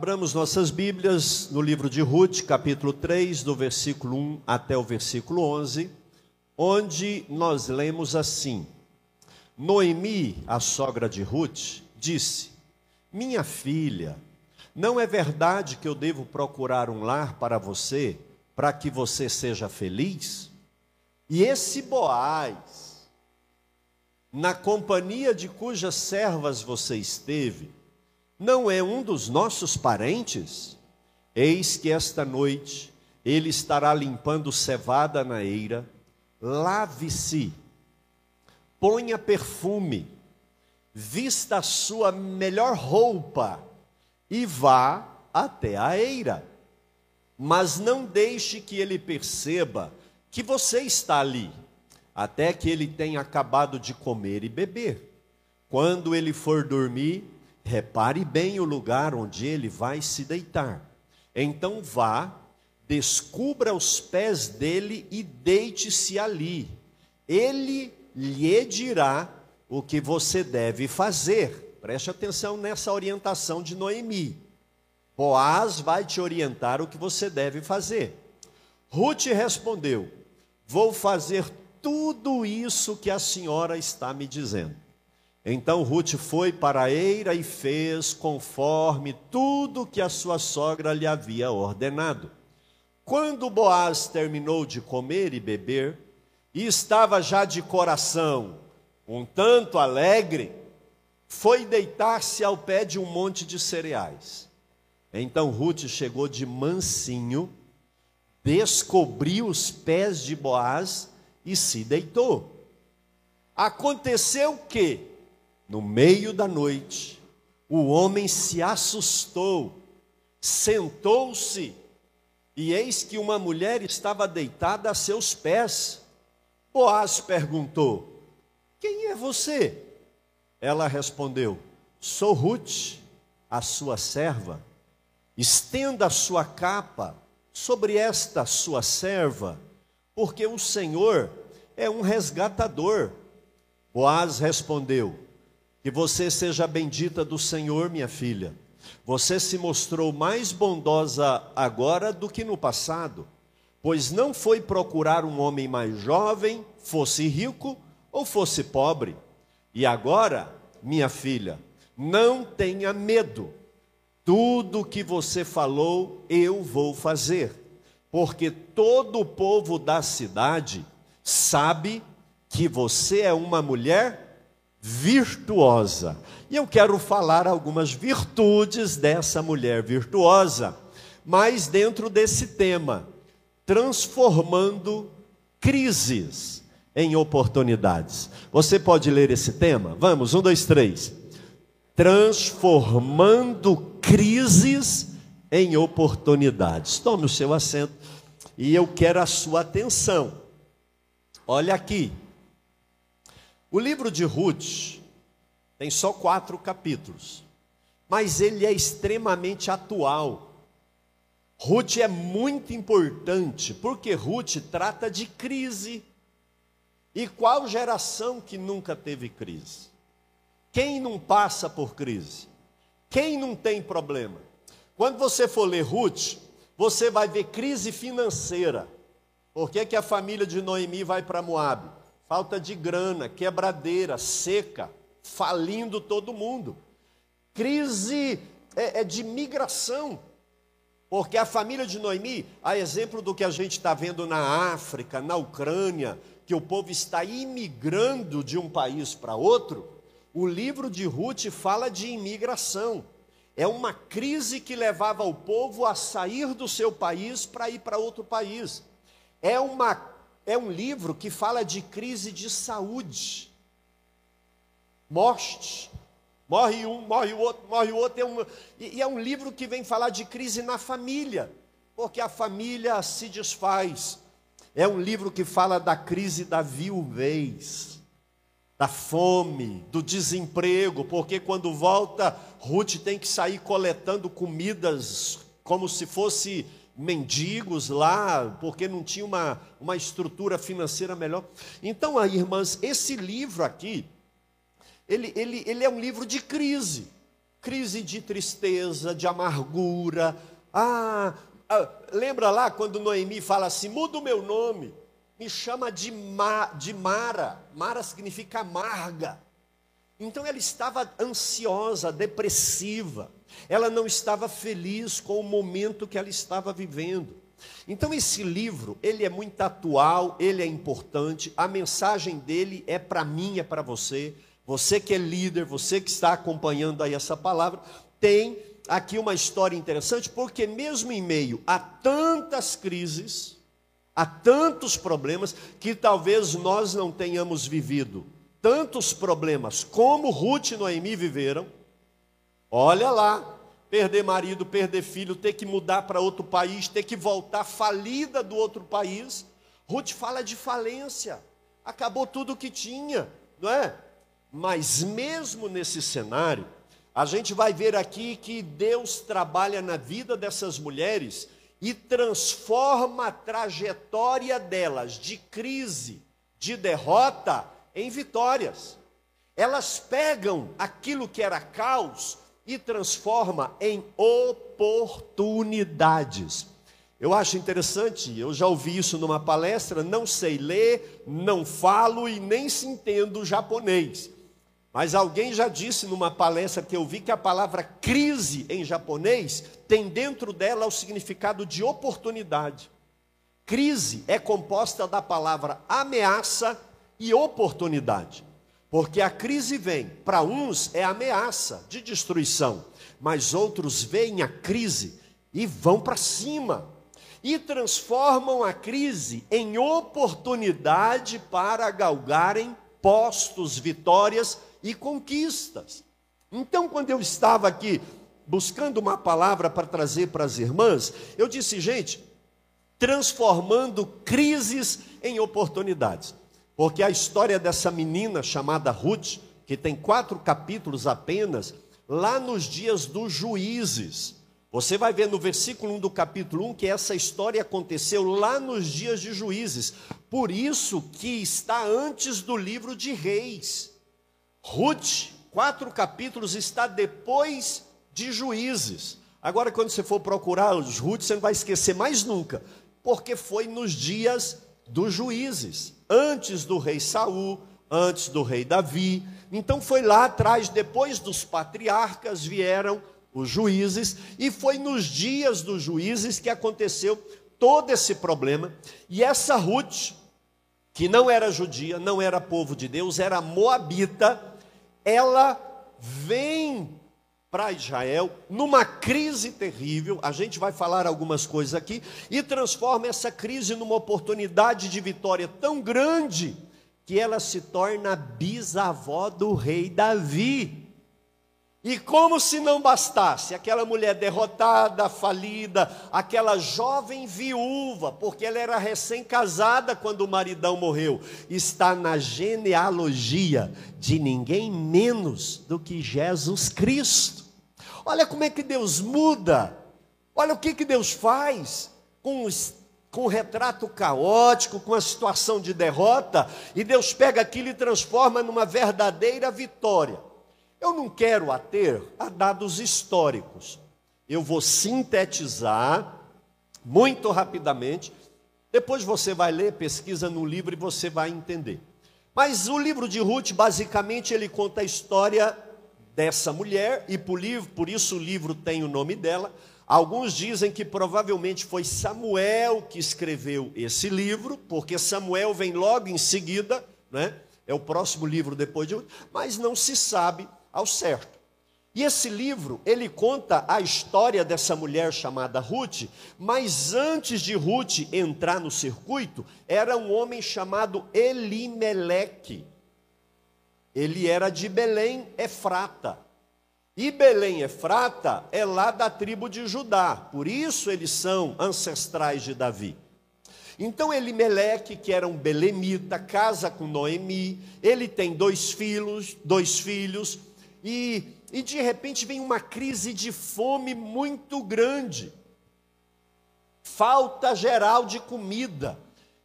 Abramos nossas Bíblias no livro de Ruth, capítulo 3, do versículo 1 até o versículo 11, onde nós lemos assim: Noemi, a sogra de Ruth, disse: Minha filha, não é verdade que eu devo procurar um lar para você, para que você seja feliz? E esse Boaz, na companhia de cujas servas você esteve, não é um dos nossos parentes? Eis que esta noite ele estará limpando cevada na eira. Lave-se, ponha perfume, vista a sua melhor roupa e vá até a eira. Mas não deixe que ele perceba que você está ali, até que ele tenha acabado de comer e beber. Quando ele for dormir, Repare bem o lugar onde ele vai se deitar. Então vá, descubra os pés dele e deite-se ali. Ele lhe dirá o que você deve fazer. Preste atenção nessa orientação de Noemi. Boaz vai te orientar o que você deve fazer. Ruth respondeu: Vou fazer tudo isso que a senhora está me dizendo. Então Ruth foi para a eira e fez conforme tudo que a sua sogra lhe havia ordenado. Quando Boaz terminou de comer e beber, e estava já de coração um tanto alegre, foi deitar-se ao pé de um monte de cereais. Então Ruth chegou de mansinho, descobriu os pés de Boaz e se deitou. Aconteceu que, no meio da noite, o homem se assustou, sentou-se, e eis que uma mulher estava deitada a seus pés. Boaz perguntou: Quem é você? Ela respondeu: Sou Ruth, a sua serva. Estenda a sua capa sobre esta sua serva, porque o Senhor é um resgatador. Boaz respondeu: que você seja bendita do Senhor, minha filha. Você se mostrou mais bondosa agora do que no passado, pois não foi procurar um homem mais jovem, fosse rico ou fosse pobre. E agora, minha filha, não tenha medo. Tudo que você falou, eu vou fazer, porque todo o povo da cidade sabe que você é uma mulher virtuosa. E eu quero falar algumas virtudes dessa mulher virtuosa, mas dentro desse tema, transformando crises em oportunidades. Você pode ler esse tema? Vamos, um, dois, três. Transformando crises em oportunidades. Tome o seu assento e eu quero a sua atenção. Olha aqui, o livro de Ruth tem só quatro capítulos, mas ele é extremamente atual. Ruth é muito importante, porque Ruth trata de crise. E qual geração que nunca teve crise? Quem não passa por crise? Quem não tem problema? Quando você for ler Ruth, você vai ver crise financeira. Por que, que a família de Noemi vai para Moab? Falta de grana, quebradeira, seca, falindo todo mundo. Crise é, é de migração, porque a família de Noemi, a exemplo do que a gente está vendo na África, na Ucrânia, que o povo está imigrando de um país para outro, o livro de Ruth fala de imigração. É uma crise que levava o povo a sair do seu país para ir para outro país. É uma é um livro que fala de crise de saúde, morte. Morre um, morre o outro, morre o outro. É um, e é um livro que vem falar de crise na família, porque a família se desfaz. É um livro que fala da crise da viuvez, da fome, do desemprego, porque quando volta, Ruth tem que sair coletando comidas como se fosse mendigos lá, porque não tinha uma, uma estrutura financeira melhor. Então, aí, irmãs, esse livro aqui, ele, ele, ele é um livro de crise. crise de tristeza, de amargura. Ah, ah, lembra lá quando Noemi fala assim: muda o meu nome, me chama de, Ma, de Mara. Mara significa amarga. Então ela estava ansiosa, depressiva. Ela não estava feliz com o momento que ela estava vivendo. Então esse livro, ele é muito atual, ele é importante, a mensagem dele é para mim, é para você. Você que é líder, você que está acompanhando aí essa palavra, tem aqui uma história interessante, porque mesmo em meio a tantas crises, a tantos problemas que talvez nós não tenhamos vivido, tantos problemas como Ruth e Noemi viveram, olha lá, perder marido, perder filho, ter que mudar para outro país, ter que voltar falida do outro país. Ruth fala de falência, acabou tudo o que tinha, não é? Mas mesmo nesse cenário, a gente vai ver aqui que Deus trabalha na vida dessas mulheres e transforma a trajetória delas de crise, de derrota, em vitórias. Elas pegam aquilo que era caos e transforma em oportunidades. Eu acho interessante, eu já ouvi isso numa palestra, não sei ler, não falo e nem se entendo japonês. Mas alguém já disse numa palestra que eu vi que a palavra crise em japonês tem dentro dela o significado de oportunidade. Crise é composta da palavra ameaça e oportunidade. Porque a crise vem, para uns é ameaça de destruição, mas outros veem a crise e vão para cima e transformam a crise em oportunidade para galgarem postos, vitórias e conquistas. Então, quando eu estava aqui buscando uma palavra para trazer para as irmãs, eu disse, gente, transformando crises em oportunidades. Porque a história dessa menina chamada Ruth, que tem quatro capítulos apenas, lá nos dias dos juízes. Você vai ver no versículo 1 do capítulo 1 que essa história aconteceu lá nos dias de juízes. Por isso que está antes do livro de reis. Ruth, quatro capítulos, está depois de juízes. Agora, quando você for procurar os Ruth, você não vai esquecer mais nunca, porque foi nos dias dos juízes antes do rei Saul, antes do rei Davi. Então foi lá atrás, depois dos patriarcas, vieram os juízes, e foi nos dias dos juízes que aconteceu todo esse problema. E essa Ruth, que não era judia, não era povo de Deus, era moabita, ela vem para Israel numa crise terrível, a gente vai falar algumas coisas aqui, e transforma essa crise numa oportunidade de vitória tão grande que ela se torna bisavó do rei Davi. E como se não bastasse, aquela mulher derrotada, falida, aquela jovem viúva, porque ela era recém-casada quando o maridão morreu, está na genealogia de ninguém menos do que Jesus Cristo. Olha como é que Deus muda, olha o que, que Deus faz com os com o retrato caótico, com a situação de derrota, e Deus pega aquilo e transforma numa verdadeira vitória. Eu não quero ater a dados históricos. Eu vou sintetizar muito rapidamente. Depois você vai ler, pesquisa no livro e você vai entender. Mas o livro de Ruth, basicamente, ele conta a história dessa mulher, e por, isso o livro tem o nome dela. Alguns dizem que provavelmente foi Samuel que escreveu esse livro, porque Samuel vem logo em seguida, né? é o próximo livro depois de. Mas não se sabe ao certo. E esse livro, ele conta a história dessa mulher chamada Ruth, mas antes de Ruth entrar no circuito, era um homem chamado Elimeleque. Ele era de Belém, Efrata. E Belém, Efrata, é lá da tribo de Judá, por isso eles são ancestrais de Davi. Então Elimeleque, que era um belemita, casa com Noemi, ele tem dois filhos, dois filhos, e, e de repente vem uma crise de fome muito grande. Falta geral de comida.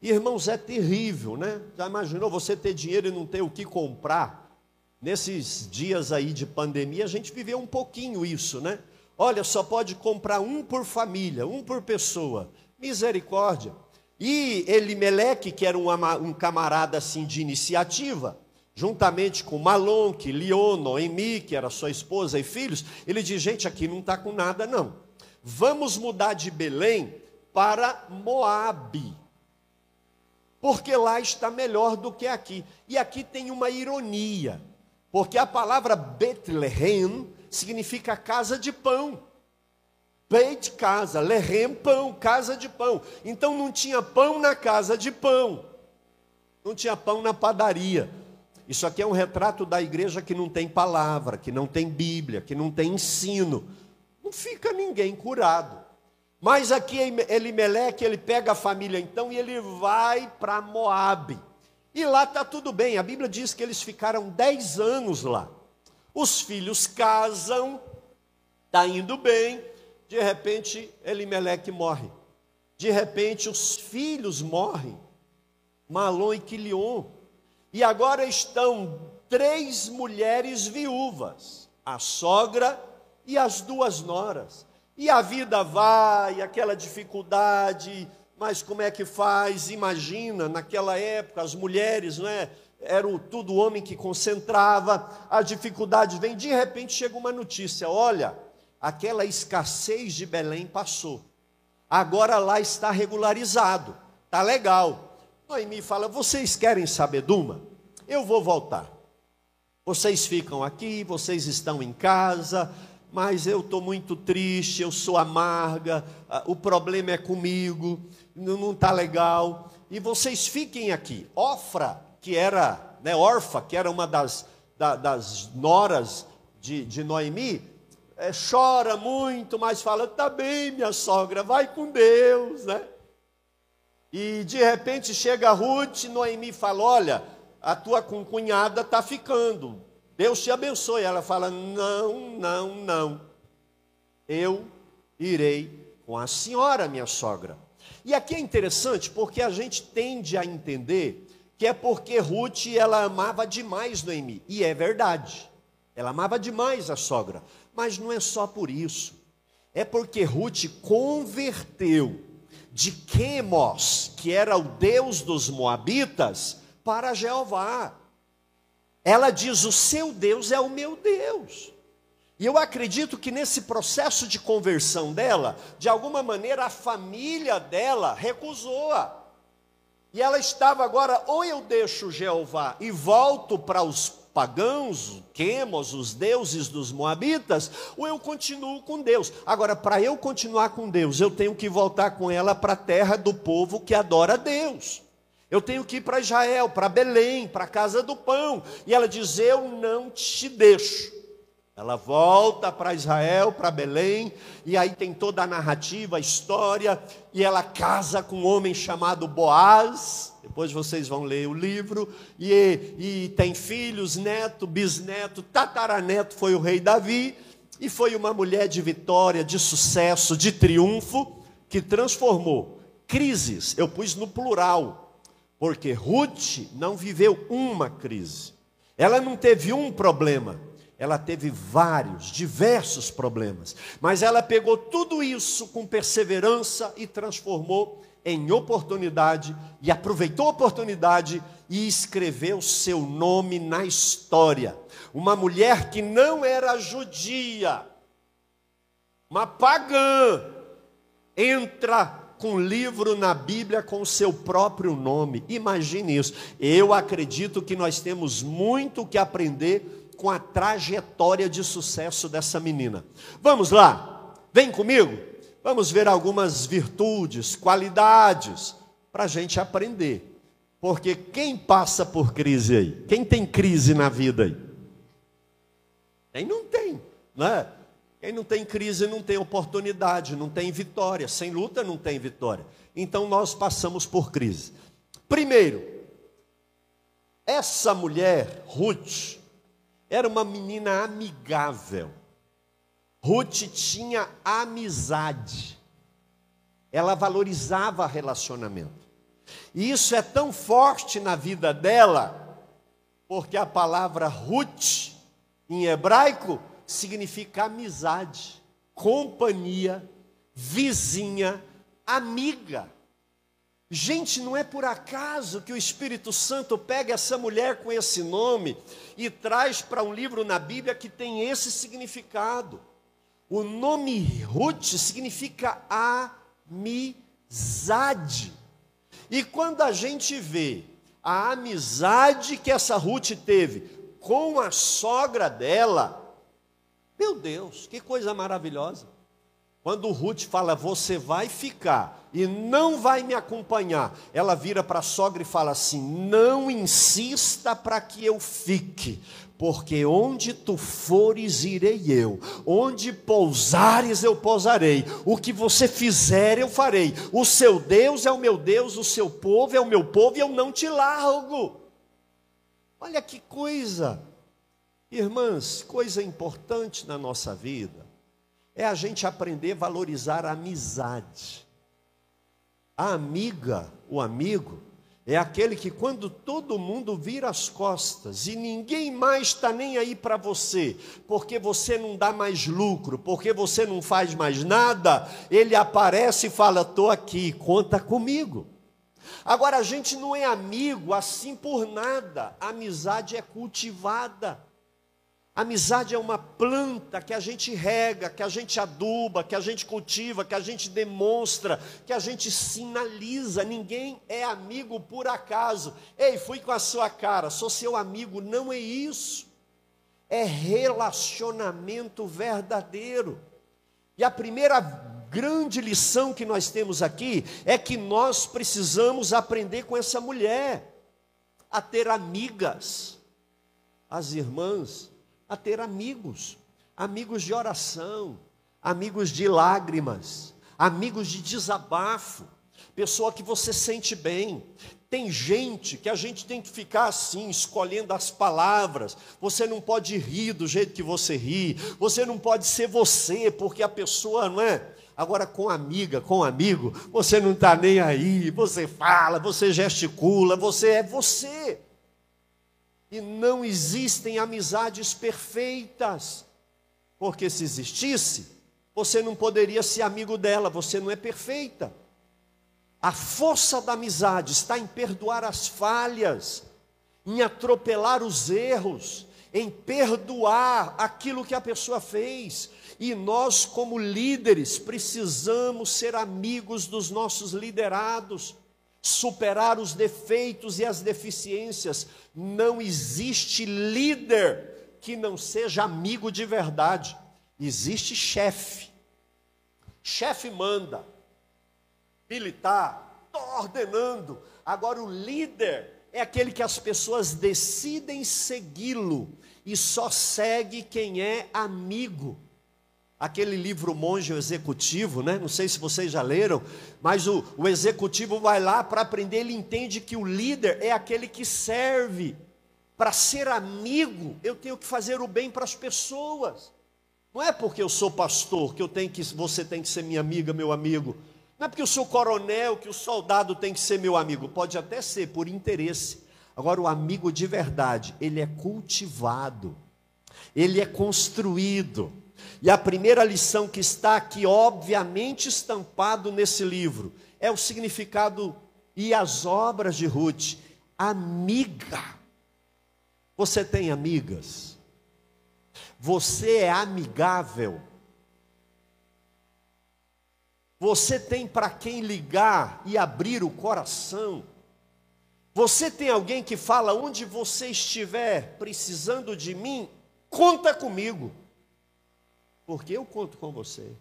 Irmãos, é terrível, né? Já imaginou você ter dinheiro e não ter o que comprar? Nesses dias aí de pandemia, a gente viveu um pouquinho isso, né? Olha, só pode comprar um por família, um por pessoa. Misericórdia. E Elimeleque, que era um, um camarada assim de iniciativa, juntamente com Malonque, Lion, Noemi, que era sua esposa e filhos, ele diz: gente, aqui não está com nada, não. Vamos mudar de Belém para Moabe. Porque lá está melhor do que aqui. E aqui tem uma ironia. Porque a palavra Betlehem significa casa de pão. Beit casa, lehem pão, casa de pão. Então não tinha pão na casa de pão. Não tinha pão na padaria. Isso aqui é um retrato da igreja que não tem palavra, que não tem Bíblia, que não tem ensino. Não fica ninguém curado. Mas aqui Elimeleque, ele pega a família então e ele vai para Moabe. E lá está tudo bem. A Bíblia diz que eles ficaram dez anos lá. Os filhos casam, está indo bem. De repente, Elimeleque morre. De repente, os filhos morrem. Malom e Quilion. E agora estão três mulheres viúvas: a sogra e as duas noras. E a vida vai, aquela dificuldade, mas como é que faz? Imagina, naquela época, as mulheres, não é? Era o, tudo homem que concentrava, a dificuldade vem, de repente chega uma notícia: olha, aquela escassez de Belém passou, agora lá está regularizado, está legal. Noemi fala: vocês querem saber de uma? Eu vou voltar. Vocês ficam aqui, vocês estão em casa, mas eu estou muito triste, eu sou amarga, o problema é comigo, não está legal. E vocês fiquem aqui. Ofra, que era, né, Orfa, que era uma das, da, das noras de, de Noemi, é, chora muito, mas fala: tá bem, minha sogra, vai com Deus, né? E de repente chega Ruth, Noemi fala: olha, a tua cunhada está ficando, Deus te abençoe. Ela fala: Não, não, não. Eu irei com a senhora, minha sogra. E aqui é interessante porque a gente tende a entender que é porque Ruth ela amava demais Noemi. E é verdade. Ela amava demais a sogra. Mas não é só por isso. É porque Ruth converteu de Quemos, que era o deus dos moabitas, para Jeová. Ela diz: O seu Deus é o meu Deus. E eu acredito que nesse processo de conversão dela, de alguma maneira a família dela recusou-a. E ela estava agora, ou eu deixo Jeová e volto para os pagãos, Quemos, os deuses dos moabitas, ou eu continuo com Deus. Agora, para eu continuar com Deus, eu tenho que voltar com ela para a terra do povo que adora Deus. Eu tenho que ir para Israel, para Belém, para a casa do pão. E ela diz: Eu não te deixo. Ela volta para Israel, para Belém, e aí tem toda a narrativa, a história, e ela casa com um homem chamado Boaz. Depois vocês vão ler o livro, e, e tem filhos, neto, bisneto, tataraneto foi o rei Davi, e foi uma mulher de vitória, de sucesso, de triunfo, que transformou crises, eu pus no plural, porque Ruth não viveu uma crise. Ela não teve um problema, ela teve vários, diversos problemas. Mas ela pegou tudo isso com perseverança e transformou em oportunidade e aproveitou a oportunidade e escreveu seu nome na história. Uma mulher que não era judia, uma pagã, entra com livro na Bíblia com o seu próprio nome. Imagine isso. Eu acredito que nós temos muito que aprender com a trajetória de sucesso dessa menina. Vamos lá? Vem comigo? Vamos ver algumas virtudes, qualidades, para a gente aprender. Porque quem passa por crise aí? Quem tem crise na vida aí? Quem não tem, né? Quem não tem crise não tem oportunidade, não tem vitória. Sem luta não tem vitória. Então nós passamos por crise. Primeiro, essa mulher, Ruth, era uma menina amigável. Ruth tinha amizade. Ela valorizava relacionamento. E isso é tão forte na vida dela Porque a palavra Ruth, em hebraico, significa amizade, companhia, vizinha, amiga. Gente, não é por acaso que o Espírito Santo pega essa mulher com esse nome e traz para um livro na Bíblia que tem esse significado. O nome Ruth significa amizade. E quando a gente vê a amizade que essa Ruth teve com a sogra dela, meu Deus, que coisa maravilhosa. Quando Ruth fala, você vai ficar e não vai me acompanhar, ela vira para a sogra e fala assim: não insista para que eu fique, porque onde tu fores, irei eu, onde pousares, eu pousarei, o que você fizer, eu farei. O seu Deus é o meu Deus, o seu povo é o meu povo, e eu não te largo. Olha que coisa, irmãs, coisa importante na nossa vida é a gente aprender a valorizar a amizade. A amiga, o amigo, é aquele que quando todo mundo vira as costas e ninguém mais está nem aí para você, porque você não dá mais lucro, porque você não faz mais nada, ele aparece e fala: estou aqui, conta comigo. Agora, a gente não é amigo assim por nada, a amizade é cultivada. Amizade é uma planta que a gente rega, que a gente aduba, que a gente cultiva, que a gente demonstra, que a gente sinaliza. Ninguém é amigo por acaso. Ei, fui com a sua cara, sou seu amigo. Não é isso. É relacionamento verdadeiro. E a primeira grande lição que nós temos aqui é que nós precisamos aprender com essa mulher a ter amigas. As irmãs a ter amigos, amigos de oração, amigos de lágrimas, amigos de desabafo, pessoa que você sente bem. Tem gente que a gente tem que ficar assim, escolhendo as palavras. Você não pode rir do jeito que você ri, você não pode ser você, porque a pessoa não é. Agora, com amiga, com amigo, você não está nem aí, você fala, você gesticula, você é você. E não existem amizades perfeitas, porque se existisse, você não poderia ser amigo dela, você não é perfeita. A força da amizade está em perdoar as falhas, em atropelar os erros, em perdoar aquilo que a pessoa fez. E nós, como líderes, precisamos ser amigos dos nossos liderados superar os defeitos e as deficiências. Não existe líder que não seja amigo de verdade. Existe chefe. Chefe manda. Militar, estou ordenando. Agora, o líder é aquele que as pessoas decidem segui-lo e só segue quem é amigo aquele livro Monge Executivo, né? Não sei se vocês já leram, mas o, o executivo vai lá para aprender, ele entende que o líder é aquele que serve. Para ser amigo, eu tenho que fazer o bem para as pessoas. Não é porque eu sou pastor que eu tenho que você tem que ser minha amiga, meu amigo. Não é porque eu sou coronel que o soldado tem que ser meu amigo. Pode até ser por interesse. Agora o amigo de verdade, ele é cultivado. Ele é construído. E a primeira lição que está aqui, obviamente estampado nesse livro, é o significado e as obras de Ruth. Amiga. Você tem amigas? Você é amigável? Você tem para quem ligar e abrir o coração? Você tem alguém que fala onde você estiver precisando de mim? Conta comigo porque eu conto com você.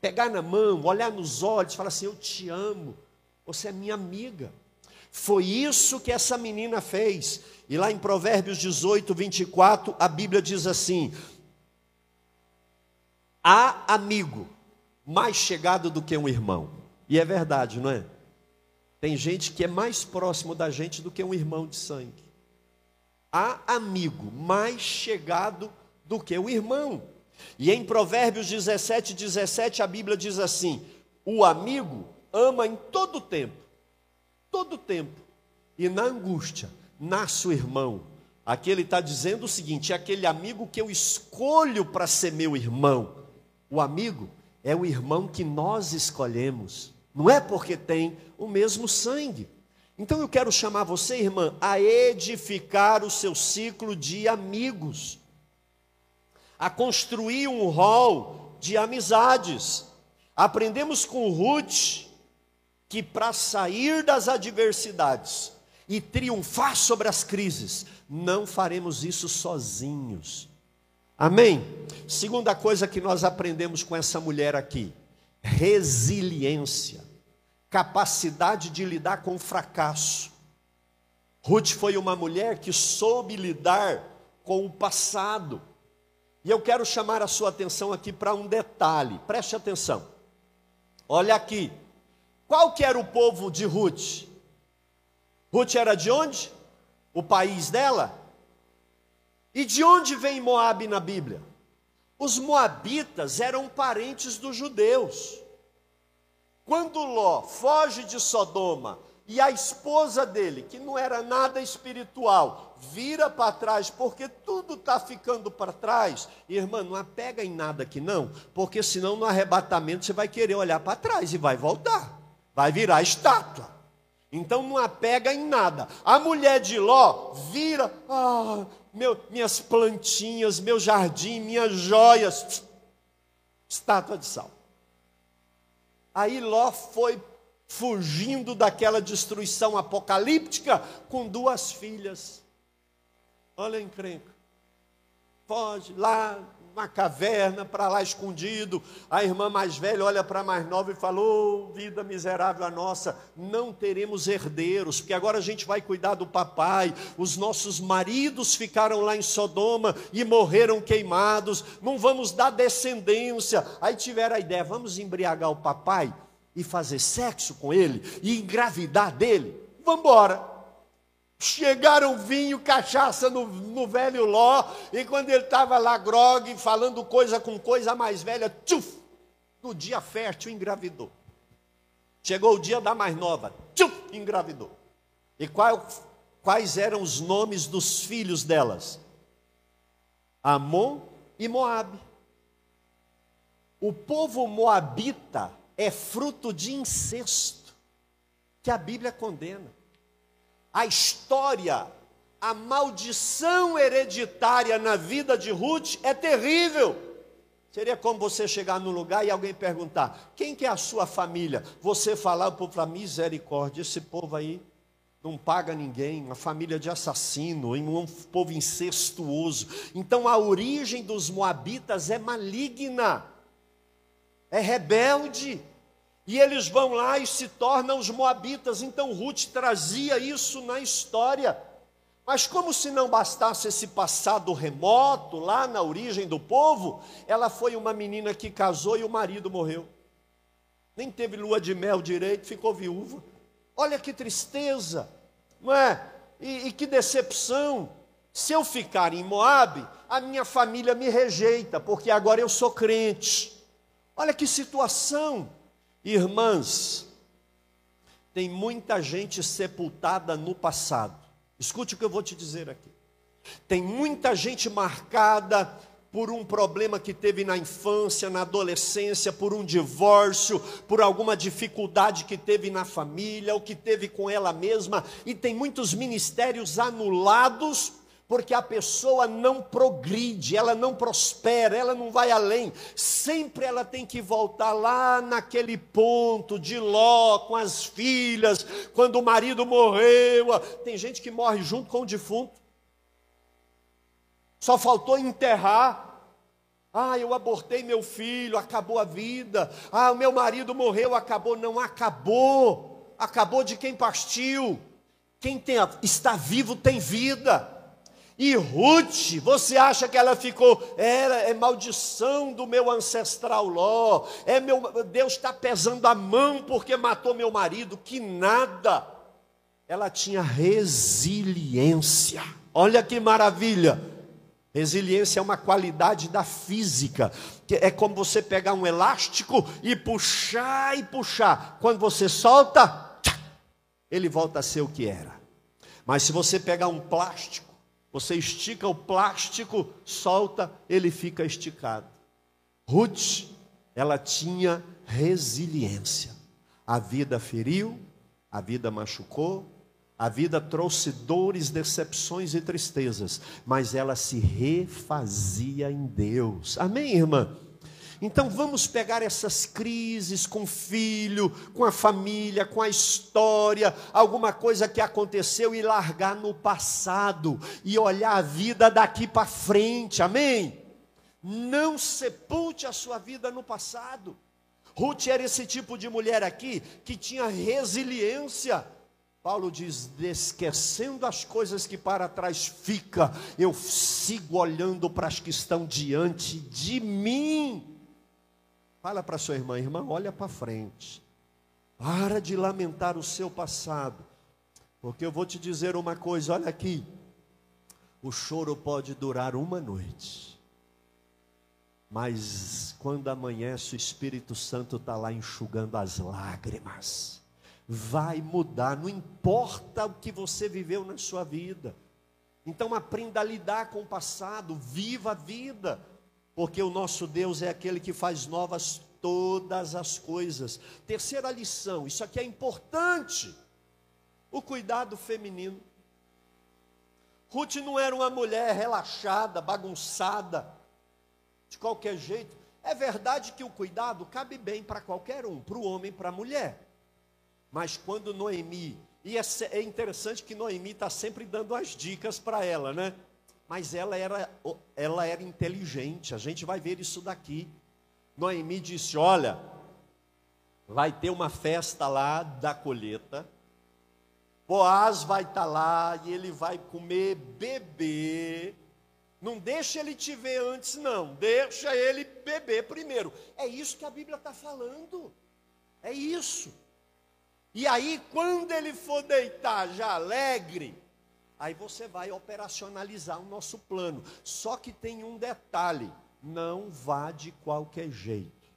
Pegar na mão, olhar nos olhos, falar assim: Eu te amo, você é minha amiga. Foi isso que essa menina fez. E lá em Provérbios 18, 24, a Bíblia diz assim: Há amigo mais chegado do que um irmão. E é verdade, não é? Tem gente que é mais próximo da gente do que um irmão de sangue. Há amigo mais chegado do que um irmão. E em Provérbios 17, 17, a Bíblia diz assim: o amigo ama em todo tempo, todo tempo, e na angústia nasce o irmão. Aqui ele está dizendo o seguinte: é aquele amigo que eu escolho para ser meu irmão. O amigo é o irmão que nós escolhemos, não é porque tem o mesmo sangue. Então eu quero chamar você, irmã, a edificar o seu ciclo de amigos, a construir um rol de amizades. Aprendemos com Ruth que para sair das adversidades e triunfar sobre as crises, não faremos isso sozinhos. Amém? Segunda coisa que nós aprendemos com essa mulher aqui: resiliência, capacidade de lidar com o fracasso. Ruth foi uma mulher que soube lidar com o passado. E eu quero chamar a sua atenção aqui para um detalhe, preste atenção. Olha aqui, qual que era o povo de Ruth? Ruth era de onde? O país dela? E de onde vem Moabe na Bíblia? Os moabitas eram parentes dos judeus. Quando Ló foge de Sodoma e a esposa dele, que não era nada espiritual, vira para trás, porque tudo está ficando para trás, irmã, não apega em nada aqui não, porque senão no arrebatamento você vai querer olhar para trás e vai voltar vai virar estátua. Então não apega em nada. A mulher de Ló vira, ah, meu, minhas plantinhas, meu jardim, minhas joias, estátua de sal. Aí Ló foi fugindo daquela destruição apocalíptica com duas filhas. Olha a encrenca. Foge lá, uma caverna, para lá escondido. A irmã mais velha olha para a mais nova e falou: oh, vida miserável a nossa, não teremos herdeiros, porque agora a gente vai cuidar do papai. Os nossos maridos ficaram lá em Sodoma e morreram queimados, não vamos dar descendência. Aí tiveram a ideia: vamos embriagar o papai e fazer sexo com ele e engravidar dele. Vamos embora. Chegaram vinho, cachaça no, no velho Ló, e quando ele estava lá, grogue, falando coisa com coisa, mais velha, tchuf, no dia fértil engravidou. Chegou o dia da mais nova, tchuf, engravidou. E qual, quais eram os nomes dos filhos delas? Amon e Moabe. O povo moabita é fruto de incesto, que a Bíblia condena a história, a maldição hereditária na vida de Ruth é terrível. Seria como você chegar num lugar e alguém perguntar: quem que é a sua família? Você falar para povo, misericórdia, esse povo aí não paga ninguém, uma família de assassino, um povo incestuoso. Então a origem dos moabitas é maligna, é rebelde. E eles vão lá e se tornam os moabitas. Então Ruth trazia isso na história. Mas como se não bastasse esse passado remoto, lá na origem do povo, ela foi uma menina que casou e o marido morreu. Nem teve lua de mel direito, ficou viúva. Olha que tristeza, não é? E, e que decepção. Se eu ficar em Moabe, a minha família me rejeita, porque agora eu sou crente. Olha que situação. Irmãs, tem muita gente sepultada no passado. Escute o que eu vou te dizer aqui. Tem muita gente marcada por um problema que teve na infância, na adolescência, por um divórcio, por alguma dificuldade que teve na família, ou que teve com ela mesma, e tem muitos ministérios anulados porque a pessoa não progride, ela não prospera, ela não vai além. Sempre ela tem que voltar lá naquele ponto de Ló com as filhas, quando o marido morreu. Tem gente que morre junto com o defunto. Só faltou enterrar. Ah, eu abortei meu filho, acabou a vida. Ah, o meu marido morreu, acabou. Não acabou. Acabou de quem partiu. Quem tem, está vivo tem vida. E Ruth, você acha que ela ficou, era, é maldição do meu ancestral Ló, é meu, Deus está pesando a mão porque matou meu marido, que nada. Ela tinha resiliência. Olha que maravilha. Resiliência é uma qualidade da física. É como você pegar um elástico e puxar e puxar. Quando você solta, ele volta a ser o que era. Mas se você pegar um plástico, você estica o plástico, solta, ele fica esticado. Ruth, ela tinha resiliência. A vida feriu, a vida machucou, a vida trouxe dores, decepções e tristezas, mas ela se refazia em Deus. Amém, irmã? Então vamos pegar essas crises com o filho, com a família, com a história, alguma coisa que aconteceu e largar no passado e olhar a vida daqui para frente. Amém? Não sepulte a sua vida no passado. Ruth era esse tipo de mulher aqui que tinha resiliência. Paulo diz: esquecendo as coisas que para trás fica, eu sigo olhando para as que estão diante de mim. Fala para sua irmã, irmã, olha para frente. Para de lamentar o seu passado. Porque eu vou te dizer uma coisa, olha aqui. O choro pode durar uma noite. Mas quando amanhece, o Espírito Santo está lá enxugando as lágrimas. Vai mudar, não importa o que você viveu na sua vida. Então aprenda a lidar com o passado, viva a vida porque o nosso Deus é aquele que faz novas todas as coisas. Terceira lição, isso aqui é importante. O cuidado feminino. Ruth não era uma mulher relaxada, bagunçada, de qualquer jeito. É verdade que o cuidado cabe bem para qualquer um, para o homem, para a mulher. Mas quando Noemi, e é, é interessante que Noemi está sempre dando as dicas para ela, né? Mas ela era, ela era inteligente. A gente vai ver isso daqui. Noemi disse: Olha, vai ter uma festa lá da colheita. Boaz vai estar tá lá e ele vai comer, beber. Não deixa ele te ver antes, não. Deixa ele beber primeiro. É isso que a Bíblia está falando. É isso. E aí, quando ele for deitar já alegre, Aí você vai operacionalizar o nosso plano. Só que tem um detalhe: não vá de qualquer jeito.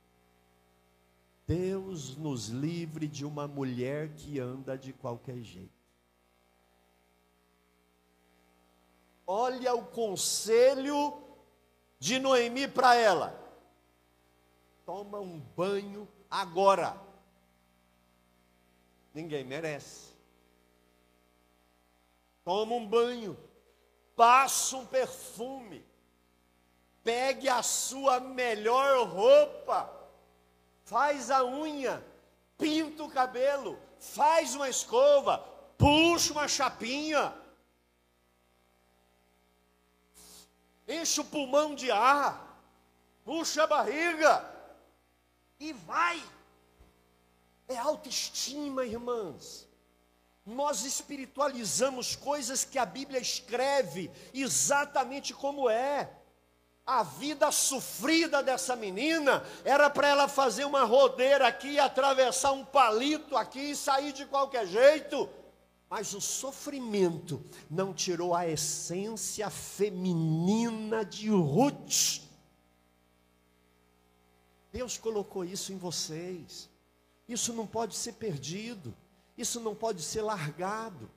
Deus nos livre de uma mulher que anda de qualquer jeito. Olha o conselho de Noemi para ela. Toma um banho agora. Ninguém merece toma um banho, passa um perfume, pegue a sua melhor roupa, faz a unha, pinta o cabelo, faz uma escova, puxa uma chapinha, enche o pulmão de ar, puxa a barriga. E vai. É autoestima, irmãs nós espiritualizamos coisas que a Bíblia escreve exatamente como é. A vida sofrida dessa menina era para ela fazer uma rodeira aqui, atravessar um palito aqui e sair de qualquer jeito. Mas o sofrimento não tirou a essência feminina de Ruth. Deus colocou isso em vocês. Isso não pode ser perdido. Isso não pode ser largado.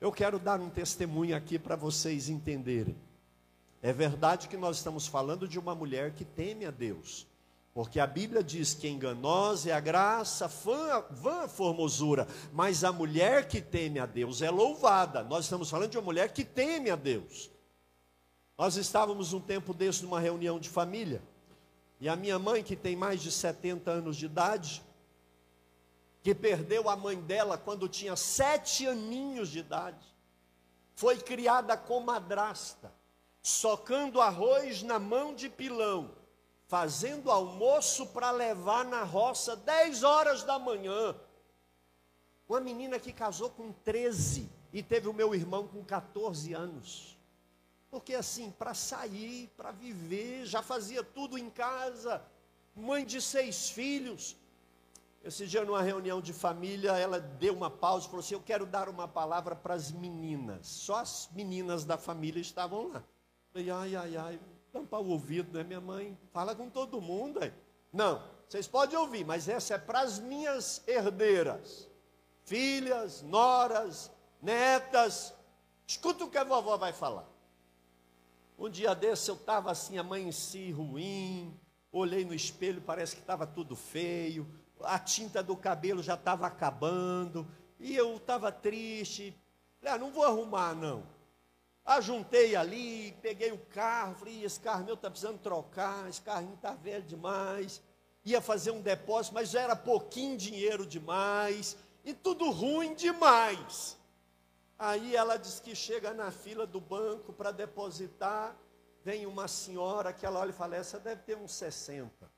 Eu quero dar um testemunho aqui para vocês entenderem. É verdade que nós estamos falando de uma mulher que teme a Deus. Porque a Bíblia diz que enganosa é a graça, vã, a formosura, mas a mulher que teme a Deus é louvada. Nós estamos falando de uma mulher que teme a Deus. Nós estávamos um tempo desse numa reunião de família, e a minha mãe, que tem mais de 70 anos de idade, que perdeu a mãe dela quando tinha sete aninhos de idade, foi criada com madrasta, socando arroz na mão de pilão, fazendo almoço para levar na roça dez horas da manhã. Uma menina que casou com 13 e teve o meu irmão com 14 anos. Porque assim, para sair, para viver, já fazia tudo em casa, mãe de seis filhos, esse dia, numa reunião de família, ela deu uma pausa e falou assim: Eu quero dar uma palavra para as meninas. Só as meninas da família estavam lá. Eu falei: Ai, ai, ai, tampar o ouvido, né? Minha mãe fala com todo mundo. Aí. Não, vocês podem ouvir, mas essa é para as minhas herdeiras, filhas, noras, netas. Escuta o que a vovó vai falar. Um dia desse eu estava assim, amanheci ruim, olhei no espelho, parece que estava tudo feio, a tinta do cabelo já estava acabando, e eu estava triste. Ah, não vou arrumar não. Ajuntei ali, peguei o carro, falei, esse carro meu está precisando trocar, esse carrinho está velho demais. Ia fazer um depósito, mas já era pouquinho dinheiro demais, e tudo ruim demais. Aí ela diz que chega na fila do banco para depositar, vem uma senhora que ela olha e fala, essa deve ter uns 60,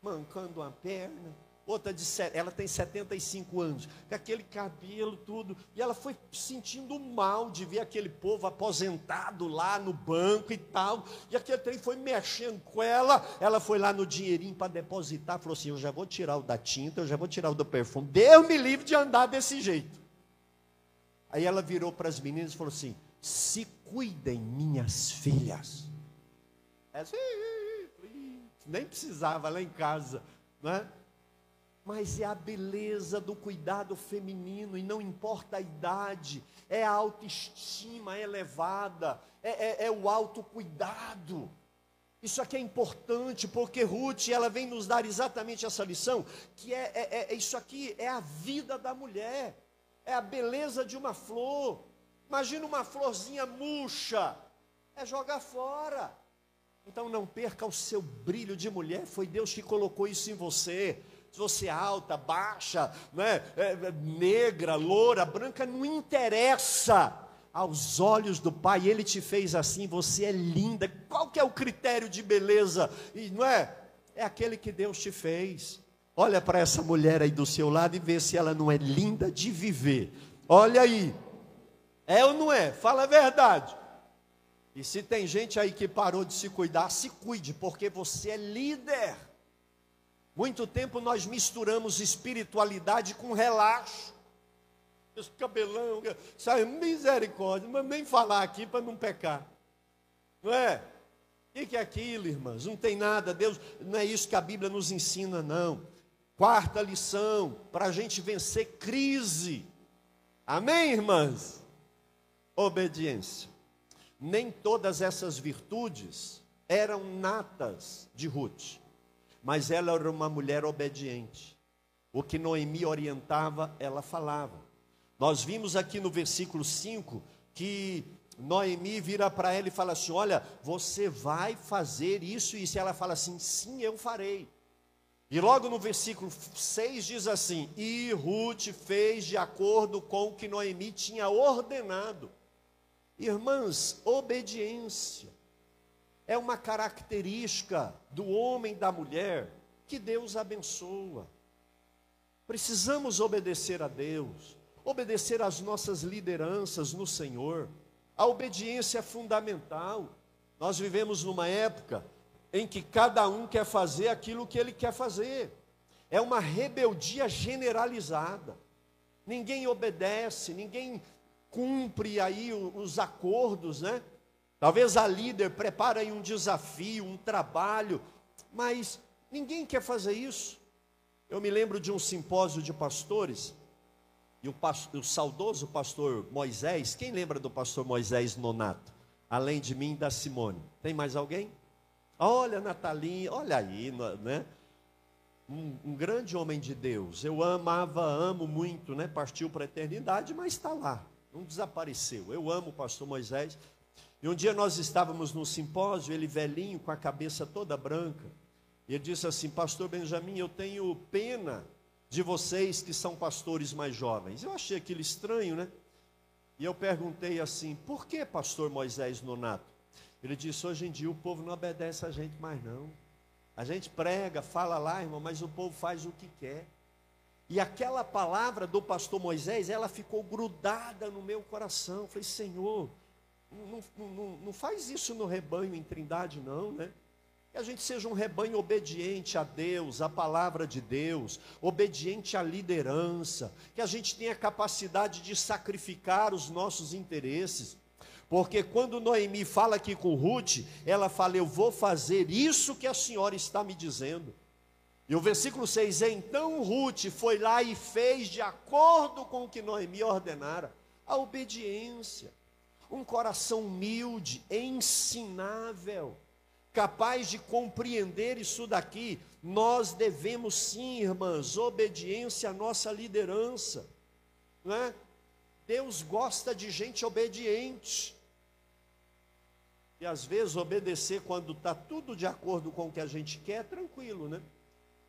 mancando uma perna, outra de ela tem 75 anos, com aquele cabelo tudo, e ela foi sentindo mal de ver aquele povo aposentado lá no banco e tal, e aquele trem foi mexendo com ela, ela foi lá no dinheirinho para depositar, falou assim, eu já vou tirar o da tinta, eu já vou tirar o do perfume, Deus me livre de andar desse jeito. Aí ela virou para as meninas e falou assim, se cuidem minhas filhas. Essa, nem precisava lá em casa, não é? Mas é a beleza do cuidado feminino, e não importa a idade, é a autoestima elevada, é, é, é o autocuidado. Isso aqui é importante, porque Ruth, ela vem nos dar exatamente essa lição, que é, é, é isso aqui é a vida da mulher, é a beleza de uma flor. Imagina uma florzinha murcha, é jogar fora. Então não perca o seu brilho de mulher, foi Deus que colocou isso em você se você é alta, baixa, né, é, é, negra, loura, branca, não interessa. Aos olhos do Pai, Ele te fez assim, você é linda. Qual que é o critério de beleza? E não é? É aquele que Deus te fez. Olha para essa mulher aí do seu lado e vê se ela não é linda de viver. Olha aí. É ou não é? Fala a verdade. E se tem gente aí que parou de se cuidar, se cuide, porque você é líder. Muito tempo nós misturamos espiritualidade com relaxo. Esse cabelão, sai misericórdia, mas nem falar aqui para não pecar. Não é? O que é aquilo, irmãs? Não tem nada, Deus, não é isso que a Bíblia nos ensina, não. Quarta lição, para a gente vencer crise. Amém, irmãs? Obediência. Nem todas essas virtudes eram natas de Ruth mas ela era uma mulher obediente. O que Noemi orientava, ela falava. Nós vimos aqui no versículo 5 que Noemi vira para ela e fala assim: Olha, você vai fazer isso e isso. Ela fala assim: Sim, eu farei. E logo no versículo 6 diz assim: E Ruth fez de acordo com o que Noemi tinha ordenado. Irmãs, obediência é uma característica do homem e da mulher que Deus abençoa. Precisamos obedecer a Deus, obedecer às nossas lideranças no Senhor. A obediência é fundamental. Nós vivemos numa época em que cada um quer fazer aquilo que ele quer fazer. É uma rebeldia generalizada. Ninguém obedece, ninguém cumpre aí os acordos, né? Talvez a líder prepare aí um desafio, um trabalho, mas ninguém quer fazer isso. Eu me lembro de um simpósio de pastores, e o, pastor, o saudoso pastor Moisés, quem lembra do pastor Moisés Nonato? Além de mim da Simone. Tem mais alguém? Olha, Natalinha, olha aí, né? Um, um, grande homem de Deus. Eu amava, amo muito, né? Partiu para a eternidade, mas está lá, não desapareceu. Eu amo o pastor Moisés. E um dia nós estávamos num simpósio, ele velhinho, com a cabeça toda branca. E ele disse assim: Pastor Benjamin, eu tenho pena de vocês que são pastores mais jovens. Eu achei aquilo estranho, né? E eu perguntei assim: Por que, Pastor Moisés Nonato? Ele disse: Hoje em dia o povo não obedece a gente mais, não. A gente prega, fala lá, irmão, mas o povo faz o que quer. E aquela palavra do pastor Moisés, ela ficou grudada no meu coração. Eu falei, Senhor, não, não, não faz isso no rebanho em trindade, não, né? Que a gente seja um rebanho obediente a Deus, à palavra de Deus, obediente à liderança, que a gente tenha capacidade de sacrificar os nossos interesses. Porque quando Noemi fala aqui com Ruth, ela fala: Eu vou fazer isso que a senhora está me dizendo. E o versículo 6 é: Então Ruth foi lá e fez de acordo com o que Noemi ordenara, a obediência. Um coração humilde, ensinável, capaz de compreender isso daqui. Nós devemos sim, irmãs, obediência à nossa liderança, não é? Deus gosta de gente obediente. E às vezes obedecer quando está tudo de acordo com o que a gente quer, é tranquilo, né?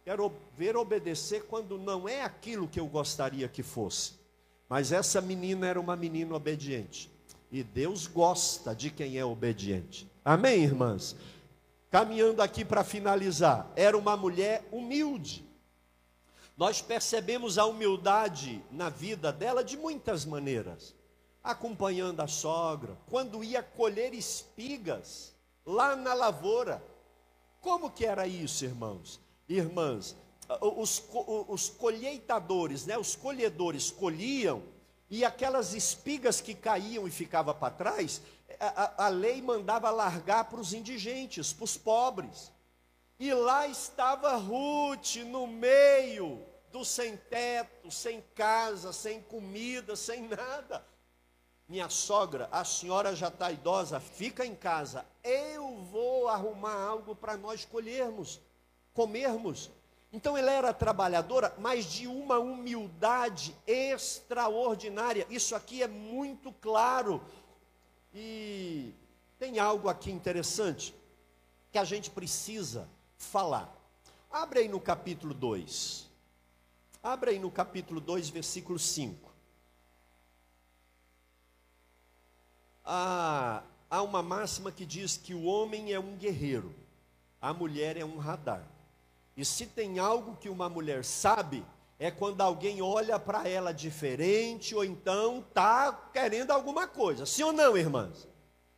Quero ver obedecer quando não é aquilo que eu gostaria que fosse. Mas essa menina era uma menina obediente. E Deus gosta de quem é obediente. Amém, irmãs? Caminhando aqui para finalizar, era uma mulher humilde. Nós percebemos a humildade na vida dela de muitas maneiras. Acompanhando a sogra, quando ia colher espigas lá na lavoura. Como que era isso, irmãos? Irmãs, os, os colheitadores, né, os colhedores colhiam e aquelas espigas que caíam e ficava para trás, a, a, lei mandava largar para os indigentes, para os pobres. E lá estava Ruth no meio do sem teto, sem casa, sem comida, sem nada. Minha sogra, a senhora já está idosa, fica em casa. Eu vou arrumar algo para nós colhermos, comermos. Então ela era trabalhadora, mas de uma humildade extraordinária. Isso aqui é muito claro. E tem algo aqui interessante que a gente precisa falar. Abre aí no capítulo 2. Abre aí no capítulo 2, versículo 5. Há, há uma máxima que diz que o homem é um guerreiro, a mulher é um radar. E se tem algo que uma mulher sabe, é quando alguém olha para ela diferente ou então está querendo alguma coisa. Sim ou não, irmãs?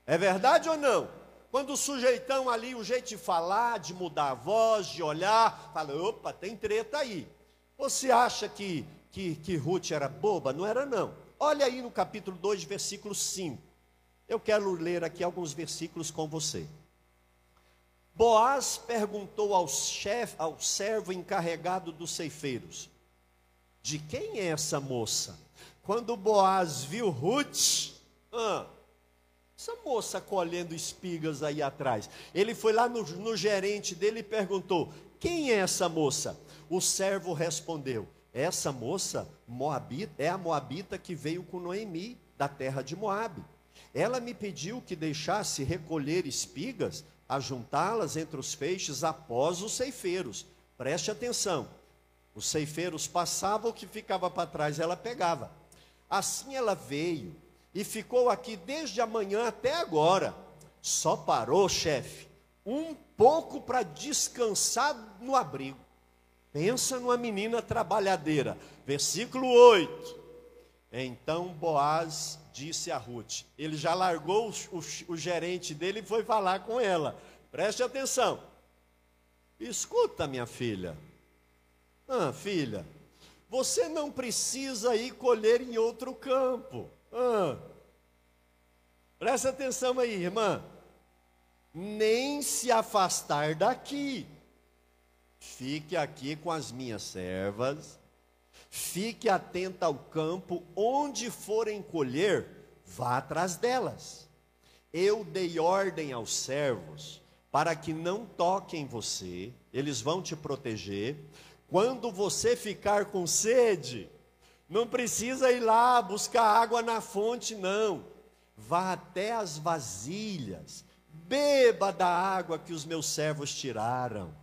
É verdade ou não? Quando o sujeitão ali, o jeito de falar, de mudar a voz, de olhar, fala: opa, tem treta aí. Você acha que, que, que Ruth era boba? Não era, não. Olha aí no capítulo 2, versículo 5. Eu quero ler aqui alguns versículos com você. Boaz perguntou ao chefe, ao servo encarregado dos ceifeiros: De quem é essa moça? Quando Boaz viu Ruth, ah, essa moça colhendo espigas aí atrás. Ele foi lá no, no gerente dele e perguntou: Quem é essa moça? O servo respondeu: Essa moça Moabita, é a Moabita que veio com Noemi, da terra de Moabe. Ela me pediu que deixasse recolher espigas a juntá-las entre os feixes após os ceifeiros. Preste atenção. Os ceifeiros passavam, o que ficava para trás ela pegava. Assim ela veio e ficou aqui desde amanhã até agora. Só parou, chefe, um pouco para descansar no abrigo. Pensa numa menina trabalhadeira. Versículo 8. Então Boaz disse a Ruth. Ele já largou o, o, o gerente dele e foi falar com ela. Preste atenção. Escuta, minha filha. Ah, filha, você não precisa ir colher em outro campo. Ah. Presta atenção aí, irmã. Nem se afastar daqui. Fique aqui com as minhas servas Fique atenta ao campo, onde forem colher, vá atrás delas. Eu dei ordem aos servos para que não toquem você, eles vão te proteger. Quando você ficar com sede, não precisa ir lá buscar água na fonte, não. Vá até as vasilhas, beba da água que os meus servos tiraram.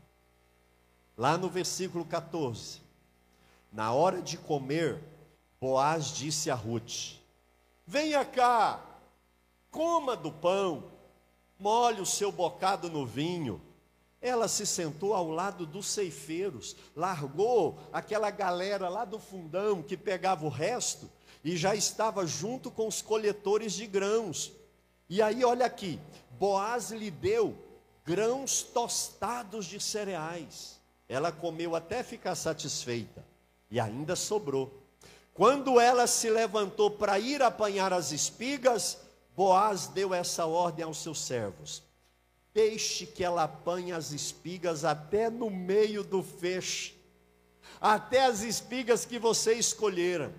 Lá no versículo 14. Na hora de comer, Boaz disse a Ruth: Venha cá, coma do pão, molhe o seu bocado no vinho. Ela se sentou ao lado dos ceifeiros, largou aquela galera lá do fundão que pegava o resto e já estava junto com os coletores de grãos. E aí, olha aqui, Boaz lhe deu grãos tostados de cereais. Ela comeu até ficar satisfeita e ainda sobrou. Quando ela se levantou para ir apanhar as espigas, Boaz deu essa ordem aos seus servos: Deixe que ela apanhe as espigas até no meio do feixe, até as espigas que você escolheram.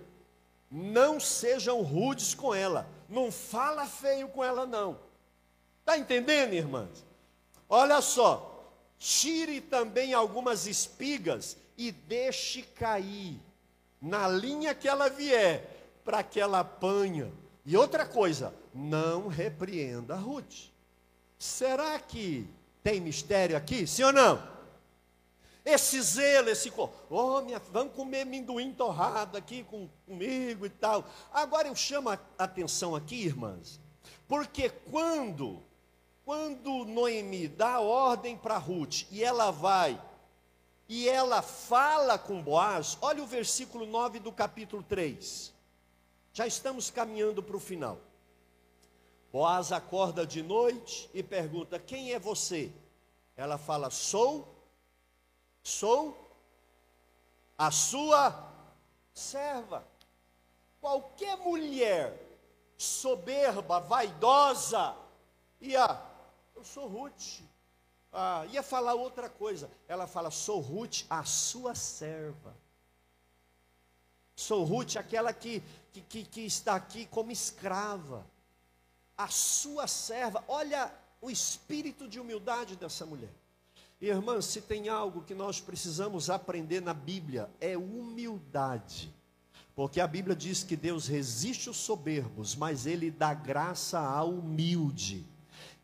Não sejam rudes com ela, Não fala feio com ela, não. Está entendendo, irmãs? Olha só. Tire também algumas espigas e deixe cair na linha que ela vier, para que ela apanha. E outra coisa, não repreenda Ruth. Será que tem mistério aqui? Sim ou não? Esse zelo, esse. Oh, minha, vamos comer amendoim torrado aqui com, comigo e tal. Agora eu chamo a atenção aqui, irmãs, porque quando, quando Noemi dá ordem para Ruth e ela vai e ela fala com Boaz, olha o versículo 9 do capítulo 3. Já estamos caminhando para o final. Boaz acorda de noite e pergunta: Quem é você? Ela fala: Sou Sou a sua serva. Qualquer mulher soberba, vaidosa, ia, eu sou Ruth. Ah, ia falar outra coisa. Ela fala, sou Ruth, a sua serva. Sou Ruth, aquela que, que, que, que está aqui como escrava. A sua serva. Olha o espírito de humildade dessa mulher. Irmã, se tem algo que nós precisamos aprender na Bíblia, é humildade. Porque a Bíblia diz que Deus resiste os soberbos, mas Ele dá graça ao humilde.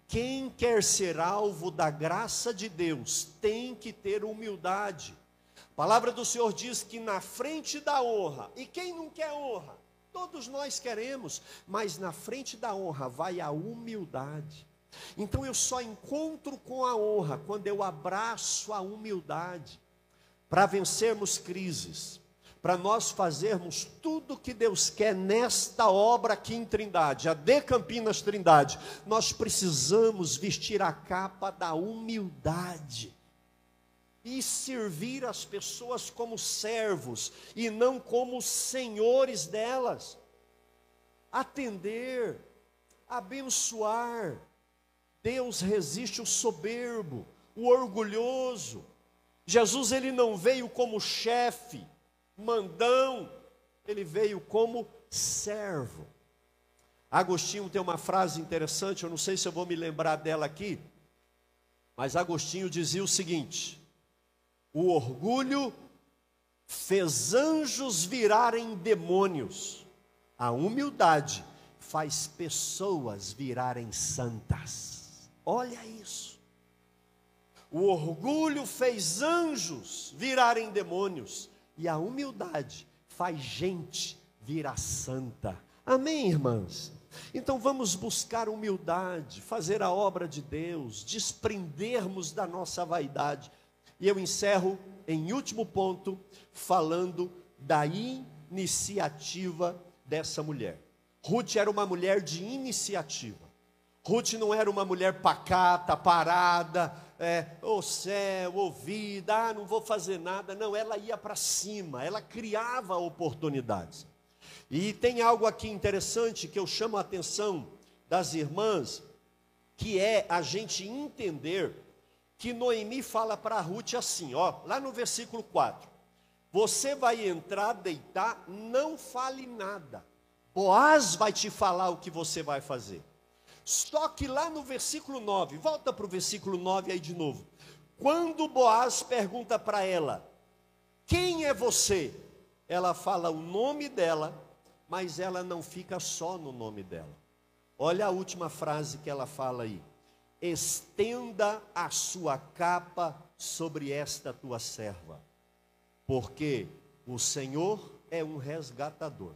Quem quer ser alvo da graça de Deus tem que ter humildade. A palavra do Senhor diz que na frente da honra, e quem não quer honra? Todos nós queremos, mas na frente da honra vai a humildade. Então eu só encontro com a honra quando eu abraço a humildade para vencermos crises, para nós fazermos tudo que Deus quer nesta obra aqui em Trindade, a de Campinas Trindade. Nós precisamos vestir a capa da humildade e servir as pessoas como servos e não como senhores delas. Atender, abençoar, Deus resiste o soberbo, o orgulhoso. Jesus ele não veio como chefe, mandão, ele veio como servo. Agostinho tem uma frase interessante, eu não sei se eu vou me lembrar dela aqui, mas Agostinho dizia o seguinte: o orgulho fez anjos virarem demônios, a humildade faz pessoas virarem santas. Olha isso. O orgulho fez anjos virarem demônios, e a humildade faz gente virar santa. Amém, irmãs? Então vamos buscar humildade, fazer a obra de Deus, desprendermos da nossa vaidade. E eu encerro em último ponto, falando da iniciativa dessa mulher. Ruth era uma mulher de iniciativa. Ruth não era uma mulher pacata, parada, é, o céu, ouvida, ah, não vou fazer nada. Não, ela ia para cima, ela criava oportunidades. E tem algo aqui interessante que eu chamo a atenção das irmãs, que é a gente entender que Noemi fala para Ruth assim, ó, lá no versículo 4. Você vai entrar, deitar, não fale nada. Boaz vai te falar o que você vai fazer. Só que lá no versículo 9, volta para o versículo 9 aí de novo. Quando Boaz pergunta para ela: Quem é você? Ela fala o nome dela, mas ela não fica só no nome dela. Olha a última frase que ela fala aí: Estenda a sua capa sobre esta tua serva, porque o Senhor é um resgatador.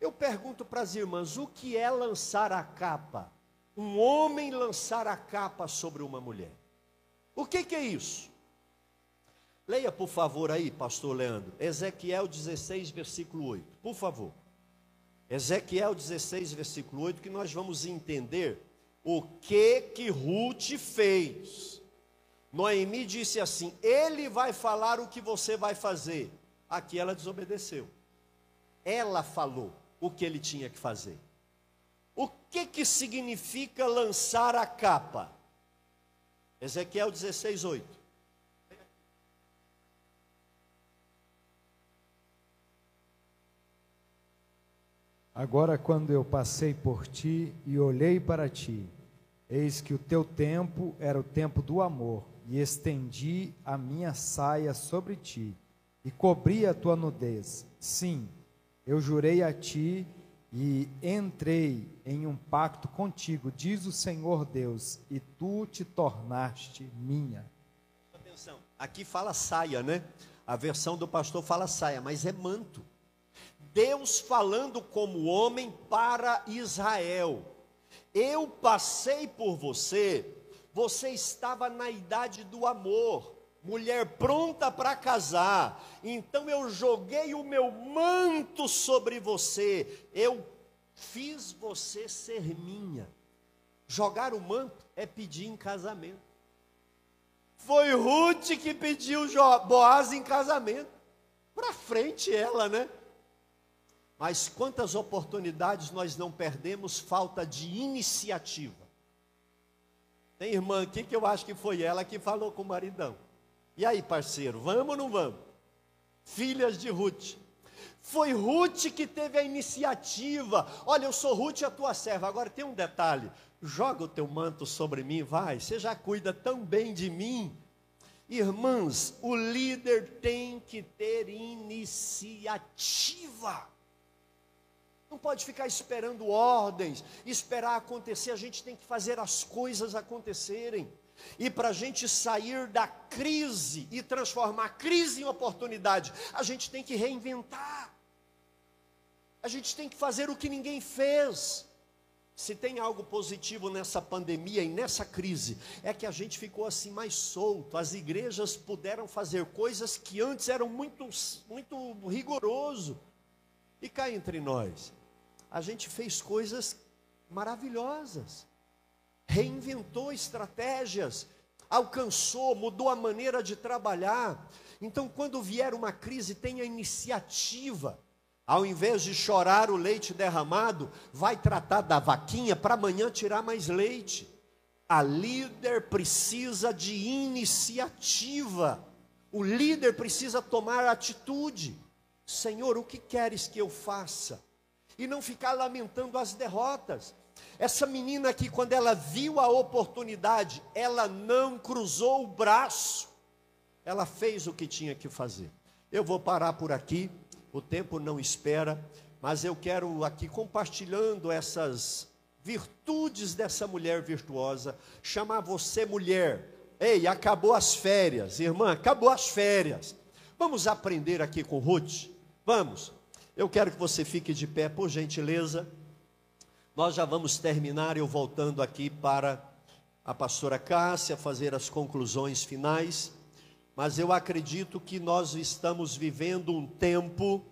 Eu pergunto para as irmãs: o que é lançar a capa? Um homem lançar a capa sobre uma mulher. O que, que é isso? Leia, por favor, aí, pastor Leandro, Ezequiel 16, versículo 8, por favor. Ezequiel 16, versículo 8, que nós vamos entender o que que Ruth fez. Noemi disse assim: Ele vai falar o que você vai fazer. Aqui ela desobedeceu. Ela falou o que ele tinha que fazer. O que, que significa lançar a capa? Ezequiel 16, 8. Agora, quando eu passei por ti e olhei para ti, eis que o teu tempo era o tempo do amor, e estendi a minha saia sobre ti, e cobri a tua nudez. Sim, eu jurei a ti e entrei em um pacto contigo, diz o Senhor Deus, e tu te tornaste minha. Atenção, aqui fala saia, né? A versão do pastor fala saia, mas é manto. Deus falando como homem para Israel. Eu passei por você, você estava na idade do amor, mulher pronta para casar. Então eu joguei o meu manto sobre você. Eu fiz você ser minha. Jogar o manto é pedir em casamento. Foi Ruth que pediu Boaz em casamento. Para frente ela, né? Mas quantas oportunidades nós não perdemos falta de iniciativa. Tem irmã aqui que eu acho que foi ela que falou com o maridão. E aí, parceiro, vamos ou não vamos? Filhas de Ruth. Foi Ruth que teve a iniciativa. Olha, eu sou Ruth, a tua serva. Agora tem um detalhe: joga o teu manto sobre mim, vai. Você já cuida tão bem de mim. Irmãs, o líder tem que ter iniciativa. Não pode ficar esperando ordens, esperar acontecer. A gente tem que fazer as coisas acontecerem. E para a gente sair da crise e transformar a crise em oportunidade, a gente tem que reinventar. A gente tem que fazer o que ninguém fez. Se tem algo positivo nessa pandemia e nessa crise, é que a gente ficou assim mais solto. As igrejas puderam fazer coisas que antes eram muito, muito rigoroso. E cá entre nós, a gente fez coisas maravilhosas reinventou estratégias, alcançou, mudou a maneira de trabalhar. Então, quando vier uma crise, tenha iniciativa. Ao invés de chorar o leite derramado, vai tratar da vaquinha para amanhã tirar mais leite. A líder precisa de iniciativa. O líder precisa tomar atitude. Senhor, o que queres que eu faça? E não ficar lamentando as derrotas. Essa menina aqui, quando ela viu a oportunidade, ela não cruzou o braço, ela fez o que tinha que fazer. Eu vou parar por aqui, o tempo não espera, mas eu quero aqui compartilhando essas virtudes dessa mulher virtuosa, chamar você mulher. Ei, acabou as férias, irmã, acabou as férias. Vamos aprender aqui com Ruth? Vamos. Eu quero que você fique de pé, por gentileza. Nós já vamos terminar, eu voltando aqui para a pastora Cássia fazer as conclusões finais, mas eu acredito que nós estamos vivendo um tempo,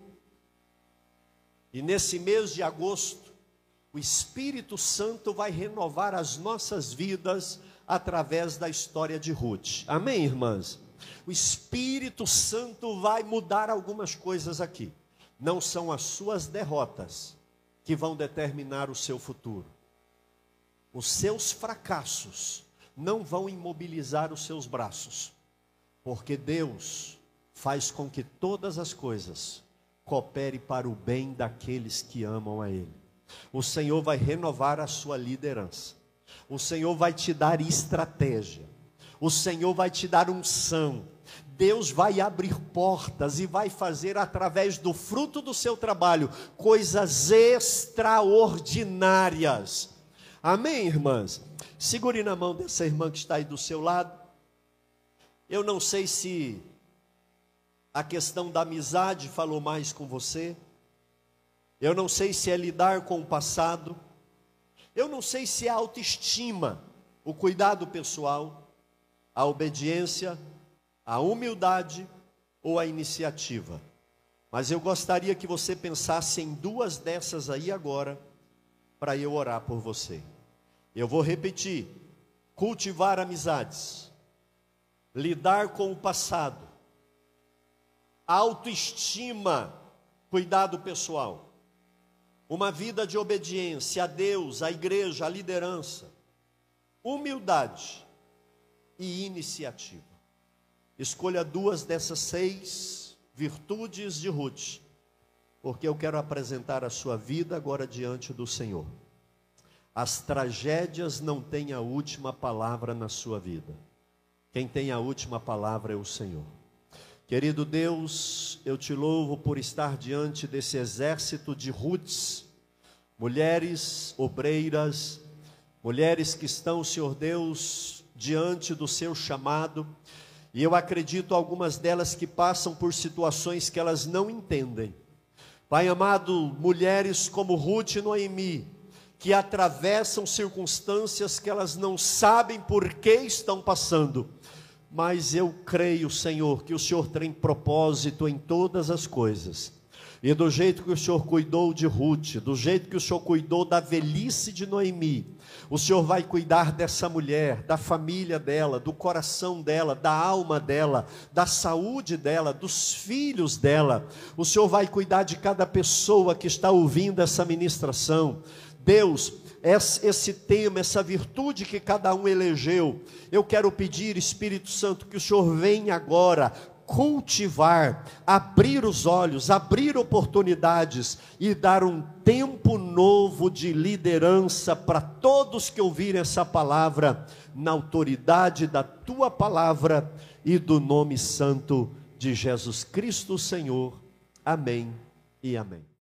e nesse mês de agosto, o Espírito Santo vai renovar as nossas vidas através da história de Ruth. Amém, irmãs? O Espírito Santo vai mudar algumas coisas aqui. Não são as suas derrotas, que vão determinar o seu futuro. Os seus fracassos não vão imobilizar os seus braços, porque Deus faz com que todas as coisas coopere para o bem daqueles que amam a Ele. O Senhor vai renovar a sua liderança. O Senhor vai te dar estratégia. O Senhor vai te dar unção. Deus vai abrir portas e vai fazer através do fruto do seu trabalho coisas extraordinárias. Amém, irmãs? Segure na mão dessa irmã que está aí do seu lado. Eu não sei se a questão da amizade falou mais com você. Eu não sei se é lidar com o passado. Eu não sei se é autoestima, o cuidado pessoal, a obediência a humildade ou a iniciativa. Mas eu gostaria que você pensasse em duas dessas aí agora, para eu orar por você. Eu vou repetir: cultivar amizades, lidar com o passado, autoestima, cuidado pessoal, uma vida de obediência a Deus, à igreja, à liderança, humildade e iniciativa. Escolha duas dessas seis virtudes de Ruth. porque eu quero apresentar a sua vida agora diante do Senhor. As tragédias não têm a última palavra na sua vida. Quem tem a última palavra é o Senhor. Querido Deus, eu te louvo por estar diante desse exército de Ruths, mulheres obreiras, mulheres que estão, Senhor Deus, diante do seu chamado, e eu acredito algumas delas que passam por situações que elas não entendem. Pai amado, mulheres como Ruth e Noemi, que atravessam circunstâncias que elas não sabem por que estão passando, mas eu creio, Senhor, que o Senhor tem propósito em todas as coisas. E do jeito que o Senhor cuidou de Ruth, do jeito que o Senhor cuidou da velhice de Noemi, o Senhor vai cuidar dessa mulher, da família dela, do coração dela, da alma dela, da saúde dela, dos filhos dela. O Senhor vai cuidar de cada pessoa que está ouvindo essa ministração. Deus, esse tema, essa virtude que cada um elegeu. Eu quero pedir, Espírito Santo, que o Senhor venha agora cultivar, abrir os olhos, abrir oportunidades e dar um tempo novo de liderança para todos que ouvirem essa palavra, na autoridade da tua palavra e do nome santo de Jesus Cristo, Senhor. Amém e amém.